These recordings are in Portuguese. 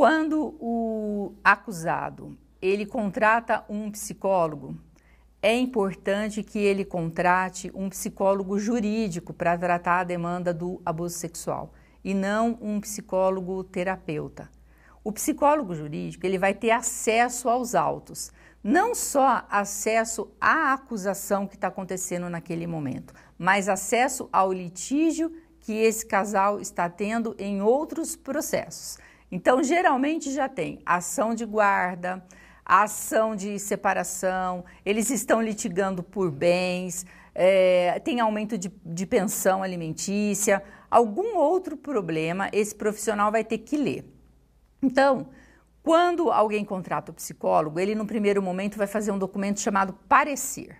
Quando o acusado ele contrata um psicólogo, é importante que ele contrate um psicólogo jurídico para tratar a demanda do abuso sexual e não um psicólogo terapeuta. O psicólogo jurídico ele vai ter acesso aos autos, não só acesso à acusação que está acontecendo naquele momento, mas acesso ao litígio que esse casal está tendo em outros processos. Então, geralmente já tem ação de guarda, ação de separação, eles estão litigando por bens, é, tem aumento de, de pensão alimentícia, algum outro problema, esse profissional vai ter que ler. Então, quando alguém contrata o psicólogo, ele no primeiro momento vai fazer um documento chamado parecer.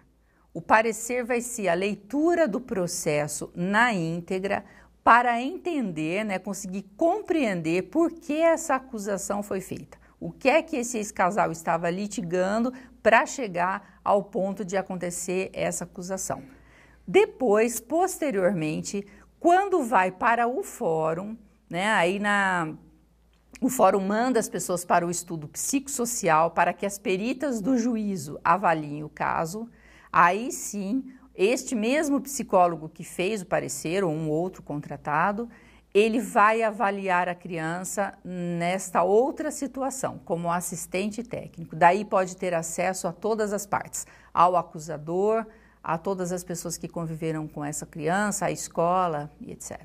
O parecer vai ser a leitura do processo na íntegra para entender, né, conseguir compreender por que essa acusação foi feita. O que é que esse casal estava litigando para chegar ao ponto de acontecer essa acusação. Depois, posteriormente, quando vai para o fórum, né, aí na o fórum manda as pessoas para o estudo psicossocial para que as peritas do juízo avaliem o caso. Aí sim, este mesmo psicólogo que fez o parecer, ou um outro contratado, ele vai avaliar a criança nesta outra situação, como assistente técnico. Daí pode ter acesso a todas as partes, ao acusador, a todas as pessoas que conviveram com essa criança, a escola e etc.